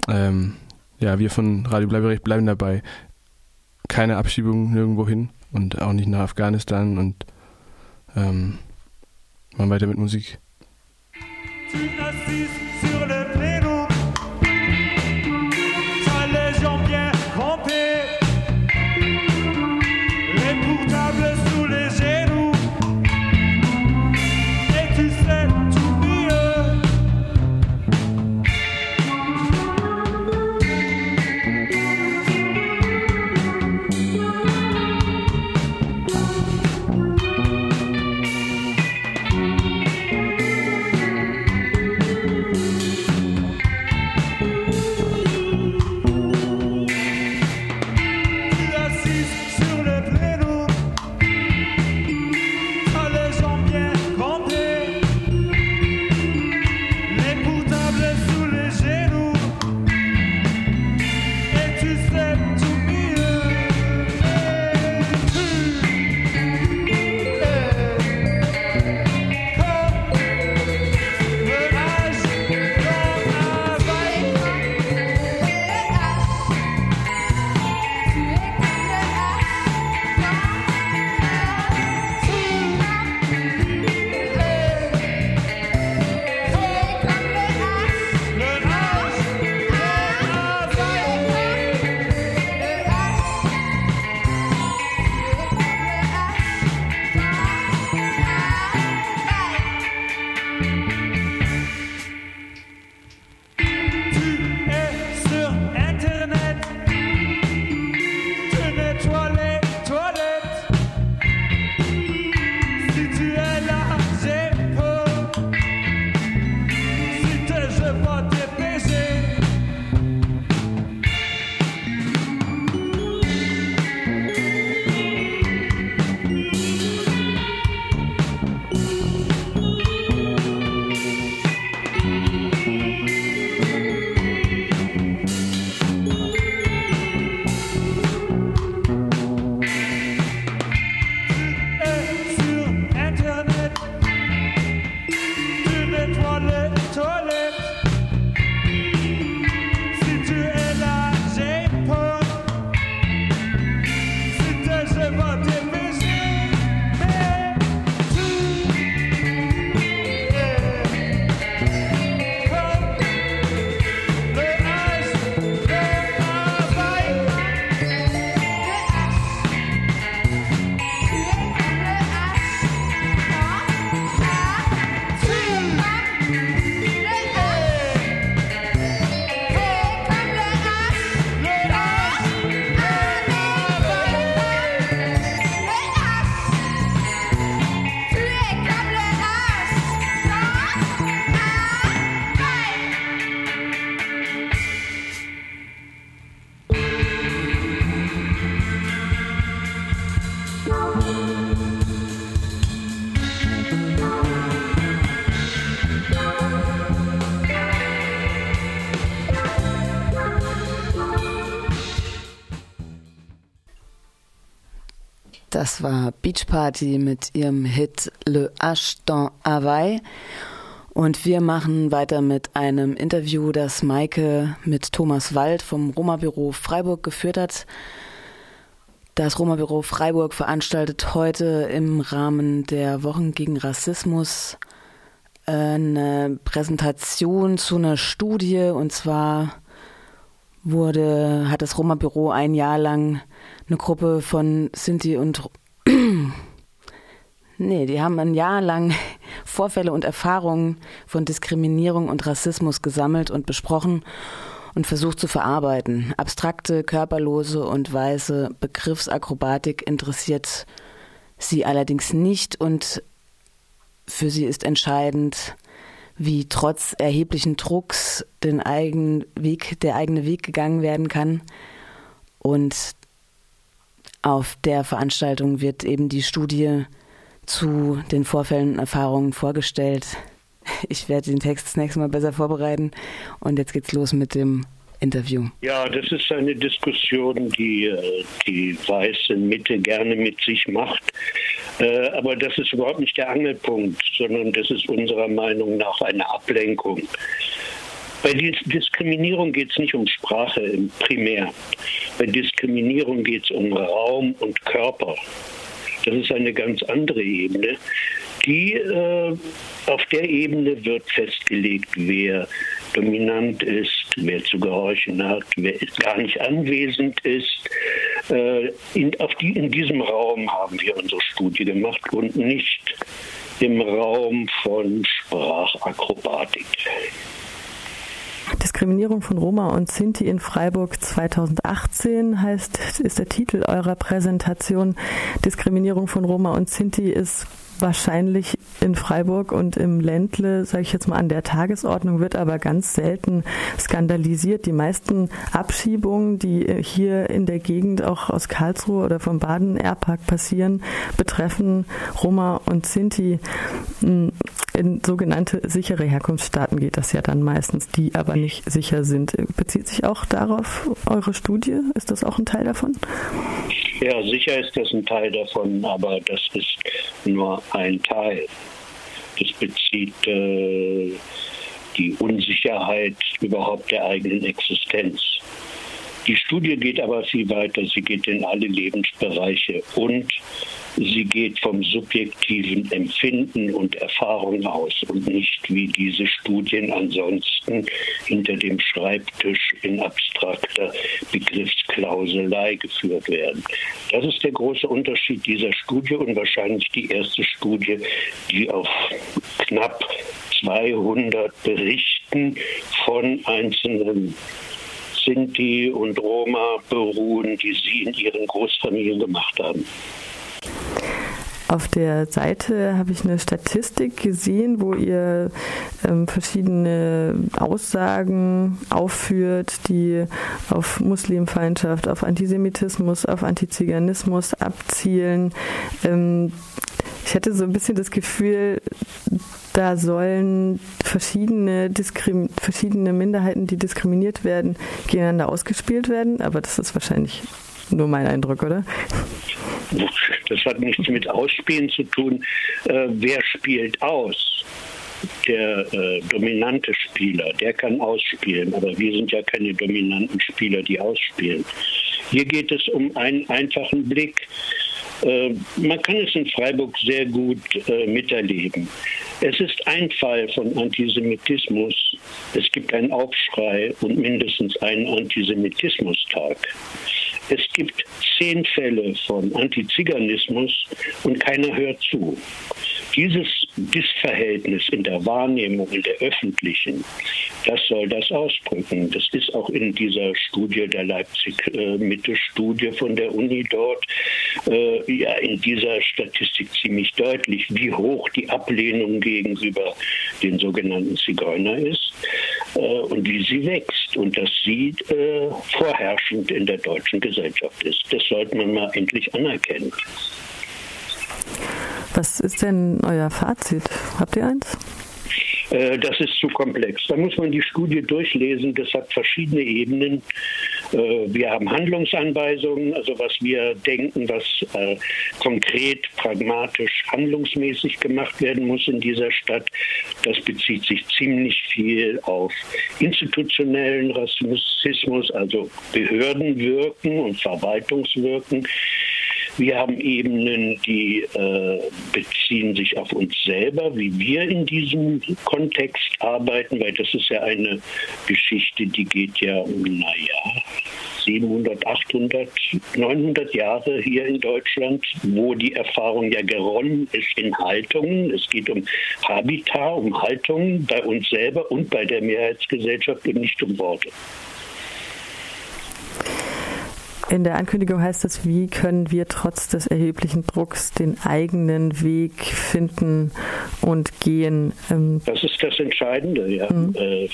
Ähm, ja, wir von Radio Bleiberecht bleiben dabei. Keine Abschiebung nirgendwo hin und auch nicht nach Afghanistan und ähm, machen weiter mit Musik. tu see. Das war Beach Party mit ihrem Hit Le H dans Hawaii. Und wir machen weiter mit einem Interview, das Maike mit Thomas Wald vom Roma-Büro Freiburg geführt hat. Das Roma-Büro Freiburg veranstaltet heute im Rahmen der Wochen gegen Rassismus eine Präsentation zu einer Studie und zwar wurde, hat das Roma-Büro ein Jahr lang eine Gruppe von Sinti und Nee, die haben ein Jahr lang Vorfälle und Erfahrungen von Diskriminierung und Rassismus gesammelt und besprochen und versucht zu verarbeiten. Abstrakte, körperlose und weiße Begriffsakrobatik interessiert sie allerdings nicht und für sie ist entscheidend, wie trotz erheblichen Drucks den eigenen Weg, der eigene Weg gegangen werden kann. Und auf der Veranstaltung wird eben die Studie zu den Vorfällen und Erfahrungen vorgestellt. Ich werde den Text das nächste Mal besser vorbereiten. Und jetzt geht's los mit dem Interview. Ja, das ist eine Diskussion, die die weiße Mitte gerne mit sich macht. Äh, aber das ist überhaupt nicht der Angelpunkt, sondern das ist unserer Meinung nach eine Ablenkung. Bei Diskriminierung geht es nicht um Sprache primär. Bei Diskriminierung geht es um Raum und Körper. Das ist eine ganz andere Ebene. Die, äh, auf der Ebene wird festgelegt, wer dominant ist, wer zu gehorchen hat, wer gar nicht anwesend ist. Äh, in, auf die, in diesem Raum haben wir unsere Studie gemacht und nicht im Raum von Sprachakrobatik. Diskriminierung von Roma und Sinti in Freiburg 2018 heißt, ist der Titel eurer Präsentation. Diskriminierung von Roma und Sinti ist wahrscheinlich in Freiburg und im Ländle, sage ich jetzt mal, an der Tagesordnung, wird aber ganz selten skandalisiert. Die meisten Abschiebungen, die hier in der Gegend auch aus Karlsruhe oder vom Baden-Airpark passieren, betreffen Roma und Sinti. In sogenannte sichere Herkunftsstaaten geht das ja dann meistens, die aber nicht sicher sind. Bezieht sich auch darauf eure Studie? Ist das auch ein Teil davon? Ja, sicher ist das ein Teil davon, aber das ist nur ein Teil. Das bezieht äh, die Unsicherheit überhaupt der eigenen Existenz. Die Studie geht aber viel weiter. Sie geht in alle Lebensbereiche und sie geht vom subjektiven Empfinden und Erfahrung aus und nicht wie diese Studien ansonsten hinter dem Schreibtisch in abstrakter Begriffsklauselei geführt werden. Das ist der große Unterschied dieser Studie und wahrscheinlich die erste Studie, die auf knapp 200 Berichten von einzelnen Sinti und Roma beruhen, die sie in ihren Großfamilien gemacht haben. Auf der Seite habe ich eine Statistik gesehen, wo ihr ähm, verschiedene Aussagen aufführt, die auf Muslimfeindschaft, auf Antisemitismus, auf Antiziganismus abzielen. Ähm, ich hatte so ein bisschen das Gefühl, da sollen verschiedene, Diskrim verschiedene Minderheiten, die diskriminiert werden, gegeneinander ausgespielt werden. Aber das ist wahrscheinlich nur mein Eindruck, oder? Das hat nichts mit Ausspielen zu tun. Äh, wer spielt aus? Der äh, dominante Spieler, der kann ausspielen, aber wir sind ja keine dominanten Spieler, die ausspielen. Hier geht es um einen einfachen Blick. Äh, man kann es in Freiburg sehr gut äh, miterleben. Es ist ein Fall von Antisemitismus. Es gibt einen Aufschrei und mindestens einen Antisemitismustag. Es gibt zehn Fälle von Antiziganismus und keiner hört zu. Dieses Dissverhältnis in der Wahrnehmung, in der öffentlichen, das soll das ausdrücken. Das ist auch in dieser Studie der Leipzig-Mitte-Studie von der Uni dort, äh, ja, in dieser Statistik ziemlich deutlich, wie hoch die Ablehnung gegenüber den sogenannten Zigeuner ist äh, und wie sie wächst und dass sie äh, vorherrschend in der deutschen Gesellschaft ist. Das sollte man mal endlich anerkennen. Was ist denn euer Fazit? Habt ihr eins? Äh, das ist zu komplex. Da muss man die Studie durchlesen. Das hat verschiedene Ebenen. Äh, wir haben Handlungsanweisungen, also was wir denken, was äh, konkret, pragmatisch, handlungsmäßig gemacht werden muss in dieser Stadt. Das bezieht sich ziemlich viel auf institutionellen Rassismus, also Behördenwirken und Verwaltungswirken. Wir haben Ebenen, die äh, beziehen sich auf uns selber, wie wir in diesem Kontext arbeiten, weil das ist ja eine Geschichte, die geht ja, naja, 700, 800, 900 Jahre hier in Deutschland, wo die Erfahrung ja geronnen ist in Haltungen. Es geht um Habitat, um Haltungen bei uns selber und bei der Mehrheitsgesellschaft und nicht um Worte. In der Ankündigung heißt es, wie können wir trotz des erheblichen Drucks den eigenen Weg finden und gehen? Ähm das ist das Entscheidende, ja. Mhm. Äh,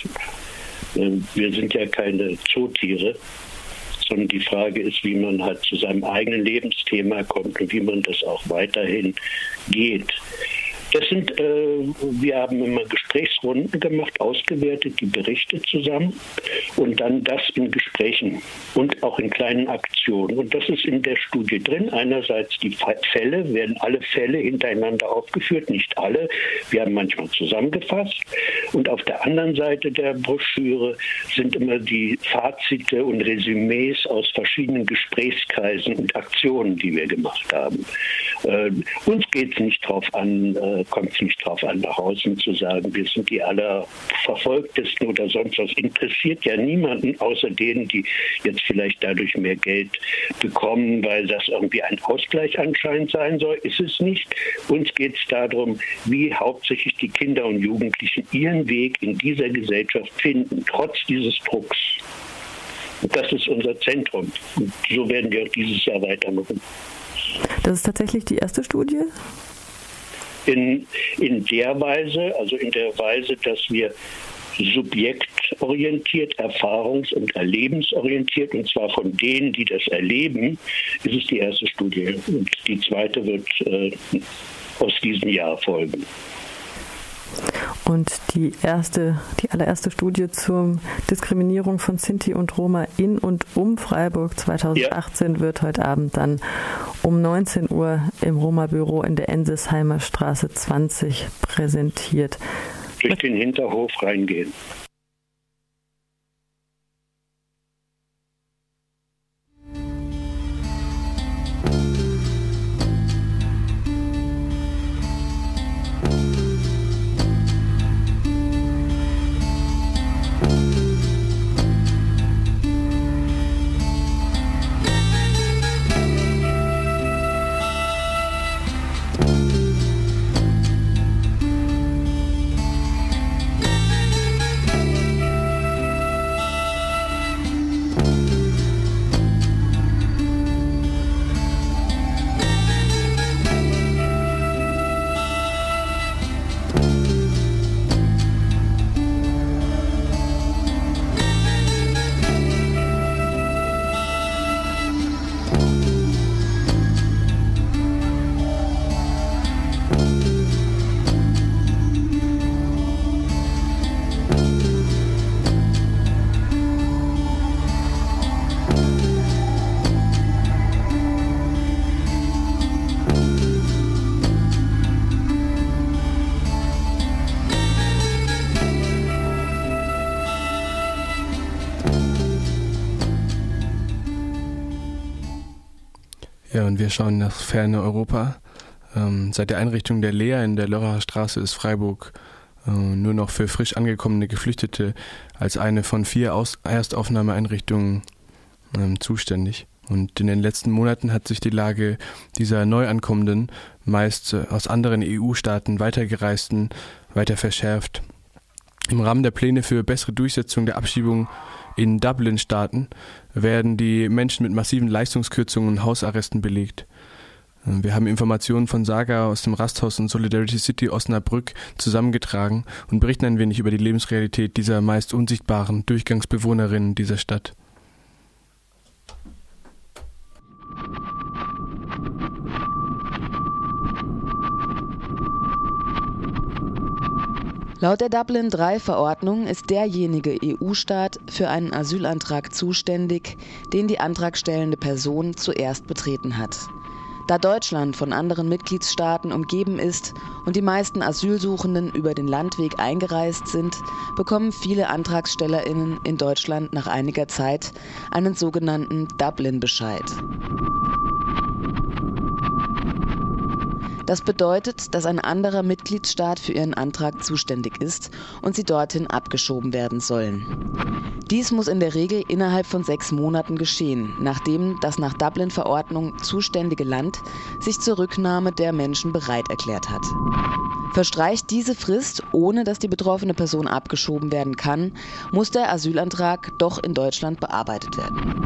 wir sind ja keine Zootiere, sondern die Frage ist, wie man halt zu seinem eigenen Lebensthema kommt und wie man das auch weiterhin geht. Das sind, äh, wir haben immer Gesprächsrunden gemacht, ausgewertet die Berichte zusammen und dann das in Gesprächen und auch in kleinen Aktionen. Und das ist in der Studie drin. Einerseits die Fälle, werden alle Fälle hintereinander aufgeführt, nicht alle. Wir haben manchmal zusammengefasst. Und auf der anderen Seite der Broschüre sind immer die Fazite und Resümees aus verschiedenen Gesprächskreisen und Aktionen, die wir gemacht haben. Äh, uns geht es nicht darauf an, äh, kommt es nicht darauf an, nach außen zu sagen, wir sind die allerverfolgtesten oder sonst was. Interessiert ja niemanden, außer denen, die jetzt vielleicht dadurch mehr Geld bekommen, weil das irgendwie ein Ausgleich anscheinend sein soll. Ist es nicht. Uns geht es darum, wie hauptsächlich die Kinder und Jugendlichen ihren Weg in dieser Gesellschaft finden, trotz dieses Drucks. Das ist unser Zentrum. Und so werden wir auch dieses Jahr weitermachen. Das ist tatsächlich die erste Studie? In, in der Weise, also in der Weise, dass wir subjektorientiert, erfahrungs- und erlebensorientiert, und zwar von denen, die das erleben, ist es die erste Studie. Und die zweite wird äh, aus diesem Jahr folgen. Und die erste, die allererste Studie zur Diskriminierung von Sinti und Roma in und um Freiburg 2018 ja. wird heute Abend dann um 19 Uhr im Roma-Büro in der Ensesheimer Straße 20 präsentiert. Durch den Hinterhof reingehen. Wir schauen nach ferne Europa. Ähm, seit der Einrichtung der Lea in der Lörracher Straße ist Freiburg äh, nur noch für frisch angekommene Geflüchtete als eine von vier Aus Erstaufnahmeeinrichtungen ähm, zuständig. Und in den letzten Monaten hat sich die Lage dieser Neuankommenden, meist äh, aus anderen EU-Staaten weitergereisten, weiter verschärft. Im Rahmen der Pläne für bessere Durchsetzung der Abschiebung in Dublin-Staaten werden die Menschen mit massiven Leistungskürzungen und Hausarresten belegt. Wir haben Informationen von Saga aus dem Rasthaus in Solidarity City Osnabrück zusammengetragen und berichten ein wenig über die Lebensrealität dieser meist unsichtbaren Durchgangsbewohnerinnen dieser Stadt. Laut der Dublin-III-Verordnung ist derjenige EU-Staat für einen Asylantrag zuständig, den die antragstellende Person zuerst betreten hat. Da Deutschland von anderen Mitgliedstaaten umgeben ist und die meisten Asylsuchenden über den Landweg eingereist sind, bekommen viele Antragstellerinnen in Deutschland nach einiger Zeit einen sogenannten Dublin-Bescheid. Das bedeutet, dass ein anderer Mitgliedstaat für ihren Antrag zuständig ist und sie dorthin abgeschoben werden sollen. Dies muss in der Regel innerhalb von sechs Monaten geschehen, nachdem das nach Dublin-Verordnung zuständige Land sich zur Rücknahme der Menschen bereit erklärt hat. Verstreicht diese Frist, ohne dass die betroffene Person abgeschoben werden kann, muss der Asylantrag doch in Deutschland bearbeitet werden.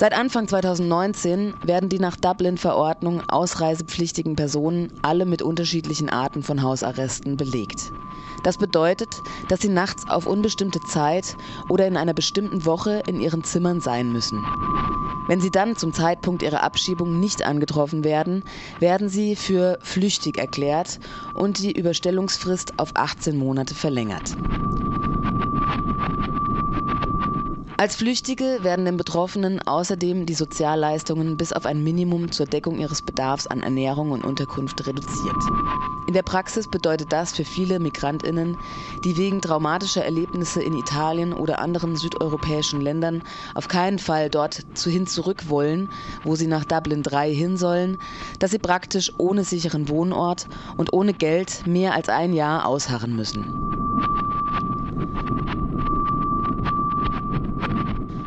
Seit Anfang 2019 werden die nach Dublin-Verordnung ausreisepflichtigen Personen alle mit unterschiedlichen Arten von Hausarresten belegt. Das bedeutet, dass sie nachts auf unbestimmte Zeit oder in einer bestimmten Woche in ihren Zimmern sein müssen. Wenn sie dann zum Zeitpunkt ihrer Abschiebung nicht angetroffen werden, werden sie für flüchtig erklärt und die Überstellungsfrist auf 18 Monate verlängert. Als Flüchtige werden den Betroffenen außerdem die Sozialleistungen bis auf ein Minimum zur Deckung ihres Bedarfs an Ernährung und Unterkunft reduziert. In der Praxis bedeutet das für viele Migrantinnen, die wegen traumatischer Erlebnisse in Italien oder anderen südeuropäischen Ländern auf keinen Fall dort hin zurück wollen, wo sie nach Dublin 3 hin sollen, dass sie praktisch ohne sicheren Wohnort und ohne Geld mehr als ein Jahr ausharren müssen.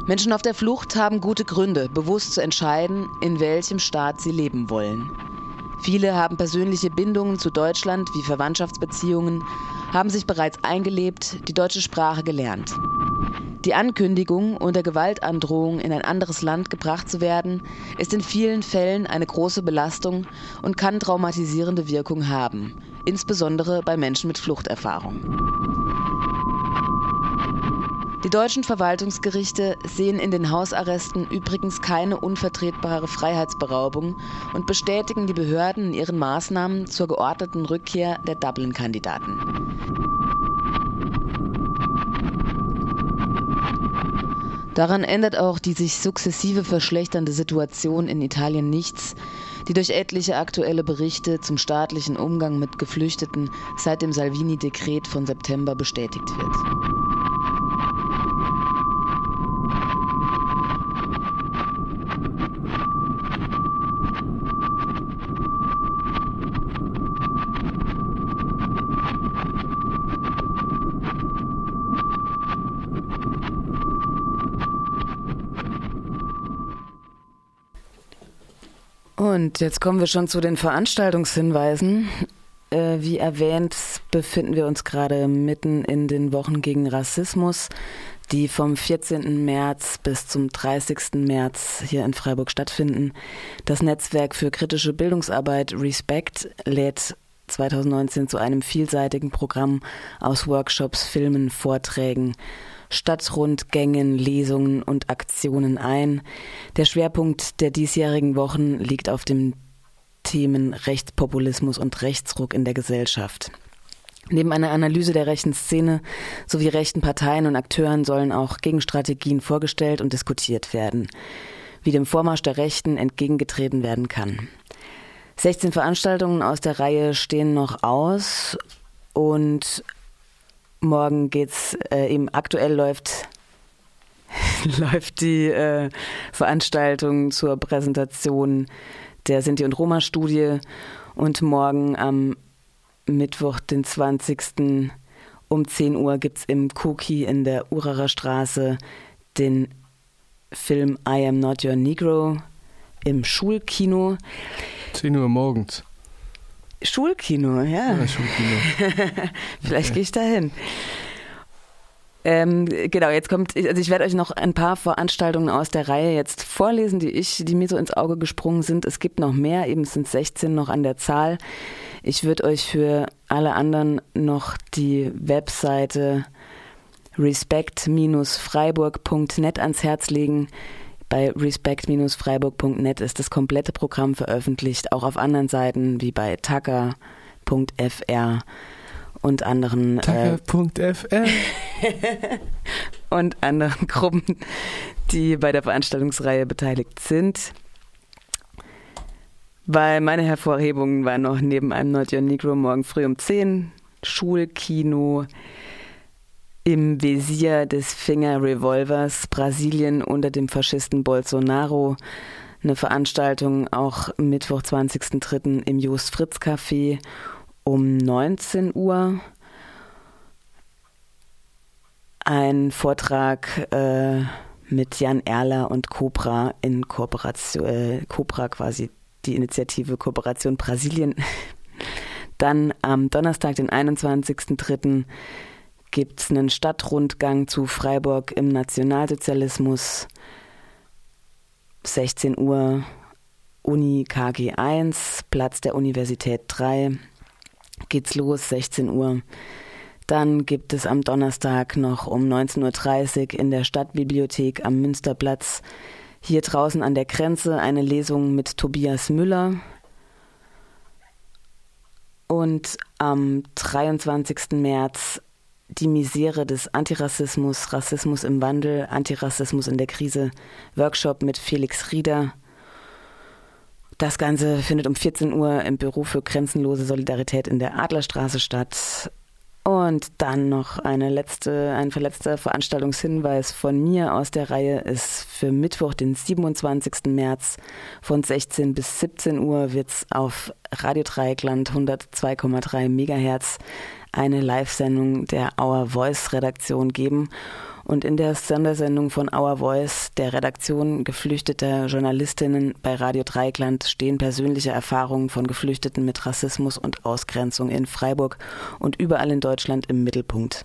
Menschen auf der Flucht haben gute Gründe, bewusst zu entscheiden, in welchem Staat sie leben wollen. Viele haben persönliche Bindungen zu Deutschland wie Verwandtschaftsbeziehungen, haben sich bereits eingelebt, die deutsche Sprache gelernt. Die Ankündigung, unter Gewaltandrohung in ein anderes Land gebracht zu werden, ist in vielen Fällen eine große Belastung und kann traumatisierende Wirkung haben, insbesondere bei Menschen mit Fluchterfahrung. Die deutschen Verwaltungsgerichte sehen in den Hausarresten übrigens keine unvertretbare Freiheitsberaubung und bestätigen die Behörden in ihren Maßnahmen zur geordneten Rückkehr der Dublin-Kandidaten. Daran ändert auch die sich sukzessive verschlechternde Situation in Italien nichts, die durch etliche aktuelle Berichte zum staatlichen Umgang mit Geflüchteten seit dem Salvini-Dekret von September bestätigt wird. Und jetzt kommen wir schon zu den Veranstaltungshinweisen. Äh, wie erwähnt, befinden wir uns gerade mitten in den Wochen gegen Rassismus, die vom 14. März bis zum 30. März hier in Freiburg stattfinden. Das Netzwerk für kritische Bildungsarbeit Respect lädt 2019 zu einem vielseitigen Programm aus Workshops, Filmen, Vorträgen Stadtrundgängen, Lesungen und Aktionen ein. Der Schwerpunkt der diesjährigen Wochen liegt auf den Themen Rechtspopulismus und Rechtsruck in der Gesellschaft. Neben einer Analyse der rechten Szene sowie rechten Parteien und Akteuren sollen auch Gegenstrategien vorgestellt und diskutiert werden, wie dem Vormarsch der Rechten entgegengetreten werden kann. 16 Veranstaltungen aus der Reihe stehen noch aus und Morgen geht's äh, eben aktuell läuft läuft die äh, Veranstaltung zur Präsentation der Sinti und Roma Studie und morgen am Mittwoch, den 20. um 10 Uhr gibt es im Koki in der Urarer Straße den Film I Am Not Your Negro im Schulkino. 10 Uhr morgens. Schulkino, ja. ja Schulkino. Vielleicht ja. gehe ich da hin. Ähm, genau, jetzt kommt, also ich werde euch noch ein paar Veranstaltungen aus der Reihe jetzt vorlesen, die ich, die mir so ins Auge gesprungen sind. Es gibt noch mehr, eben sind 16 noch an der Zahl. Ich würde euch für alle anderen noch die Webseite respect-freiburg.net ans Herz legen. Bei respect-freiburg.net ist das komplette Programm veröffentlicht, auch auf anderen Seiten wie bei tacker.fr und anderen äh, und anderen Gruppen, die bei der Veranstaltungsreihe beteiligt sind. Weil meine Hervorhebungen waren noch neben einem Not Your Negro morgen früh um 10, Schulkino im Visier des Finger Revolvers, Brasilien unter dem Faschisten Bolsonaro, eine Veranstaltung auch Mittwoch, 20.03. im Just Fritz Café um 19 Uhr. Ein Vortrag äh, mit Jan Erler und Cobra in Kooperation, äh, Cobra quasi die Initiative Kooperation Brasilien. Dann am Donnerstag, den 21.03., gibt es einen Stadtrundgang zu Freiburg im Nationalsozialismus. 16 Uhr Uni KG 1, Platz der Universität 3. Geht's los, 16 Uhr. Dann gibt es am Donnerstag noch um 19.30 Uhr in der Stadtbibliothek am Münsterplatz hier draußen an der Grenze eine Lesung mit Tobias Müller. Und am 23. März die Misere des Antirassismus, Rassismus im Wandel, Antirassismus in der Krise, Workshop mit Felix Rieder. Das Ganze findet um 14 Uhr im Büro für grenzenlose Solidarität in der Adlerstraße statt. Und dann noch eine letzte, ein verletzter Veranstaltungshinweis von mir aus der Reihe ist für Mittwoch, den 27. März von 16 bis 17 Uhr wird es auf Radio Dreieckland 102,3 Megahertz eine Live-Sendung der Our Voice Redaktion geben. Und in der Sondersendung von Our Voice, der Redaktion geflüchteter Journalistinnen bei Radio Dreieckland, stehen persönliche Erfahrungen von Geflüchteten mit Rassismus und Ausgrenzung in Freiburg und überall in Deutschland im Mittelpunkt.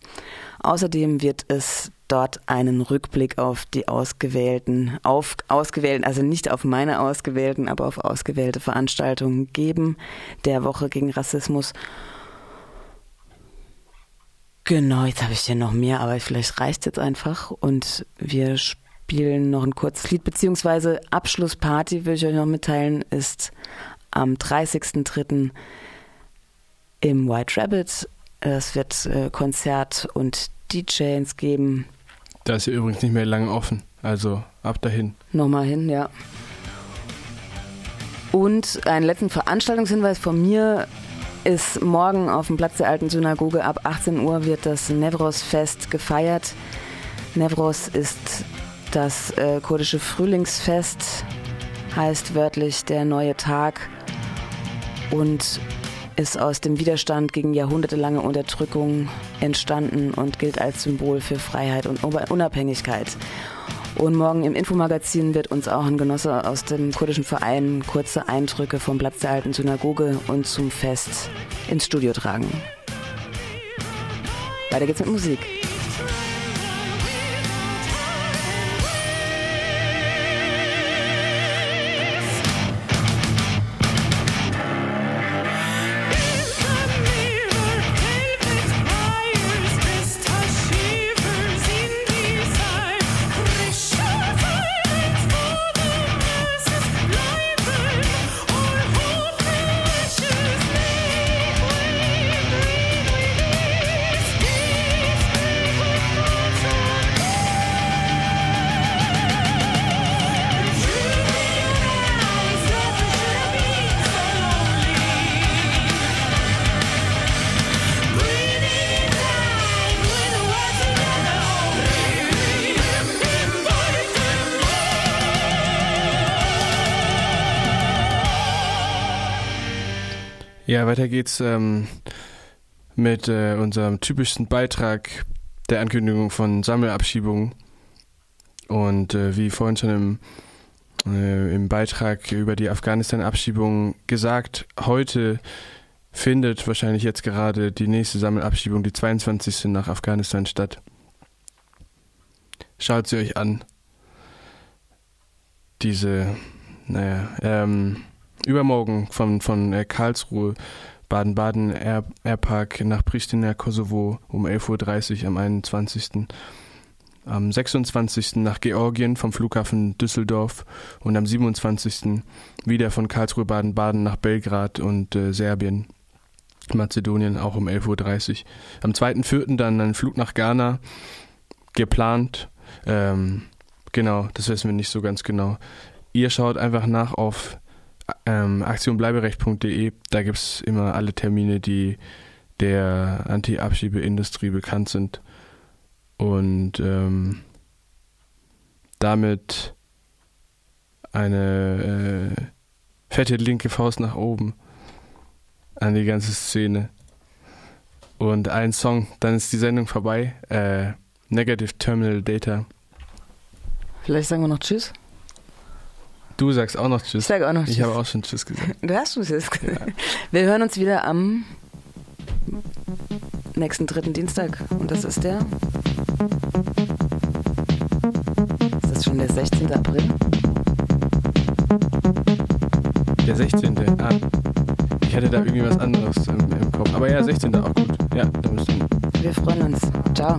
Außerdem wird es dort einen Rückblick auf die ausgewählten, auf ausgewählten, also nicht auf meine ausgewählten, aber auf ausgewählte Veranstaltungen geben der Woche gegen Rassismus. Genau, jetzt habe ich hier noch mehr, aber vielleicht reicht es jetzt einfach und wir spielen noch ein kurzes Lied, beziehungsweise Abschlussparty, will ich euch noch mitteilen, ist am 30.03. im White Rabbit. Es wird äh, Konzert und DJs geben. Da ist ja übrigens nicht mehr lange offen, also ab dahin. Nochmal hin, ja. Und einen letzten Veranstaltungshinweis von mir ist morgen auf dem Platz der alten Synagoge ab 18 Uhr wird das Nevros-Fest gefeiert. Nevros ist das äh, kurdische Frühlingsfest, heißt wörtlich der neue Tag und ist aus dem Widerstand gegen jahrhundertelange Unterdrückung entstanden und gilt als Symbol für Freiheit und Unabhängigkeit. Und morgen im Infomagazin wird uns auch ein Genosse aus dem kurdischen Verein kurze Eindrücke vom Platz der alten Synagoge und zum Fest ins Studio tragen. Weiter geht's mit Musik. Weiter geht's ähm, mit äh, unserem typischsten Beitrag der Ankündigung von Sammelabschiebungen. Und äh, wie vorhin schon im, äh, im Beitrag über die Afghanistan-Abschiebung gesagt, heute findet wahrscheinlich jetzt gerade die nächste Sammelabschiebung, die 22. nach Afghanistan statt. Schaut sie euch an. Diese, naja, ähm, übermorgen von, von äh, Karlsruhe, Baden-Baden Air, Airpark nach Pristina, Kosovo um 11.30 Uhr am 21. Am 26. nach Georgien vom Flughafen Düsseldorf und am 27. wieder von Karlsruhe, Baden-Baden nach Belgrad und äh, Serbien. Mazedonien, auch um 11.30 Uhr. Am 2.4. dann ein Flug nach Ghana geplant. Ähm, genau, das wissen wir nicht so ganz genau. Ihr schaut einfach nach auf ähm, aktionbleiberecht.de. Da gibt es immer alle Termine, die der Anti-Abschiebeindustrie bekannt sind. Und ähm, damit eine äh, fette linke Faust nach oben an die ganze Szene. Und ein Song, dann ist die Sendung vorbei. Äh, Negative Terminal Data. Vielleicht sagen wir noch Tschüss. Du sagst auch noch Tschüss. Ich sage auch noch Tschüss. Ich habe auch schon Tschüss gesagt. Du hast schon Tschüss gesagt. Ja. Wir hören uns wieder am nächsten dritten Dienstag. Und das ist der. Ist das schon der 16. April? Der 16. Ah. Ich hatte da irgendwie was anderes im, im Kopf. Aber ja, 16. auch gut. Ja, da müssen wir freuen uns. Ciao.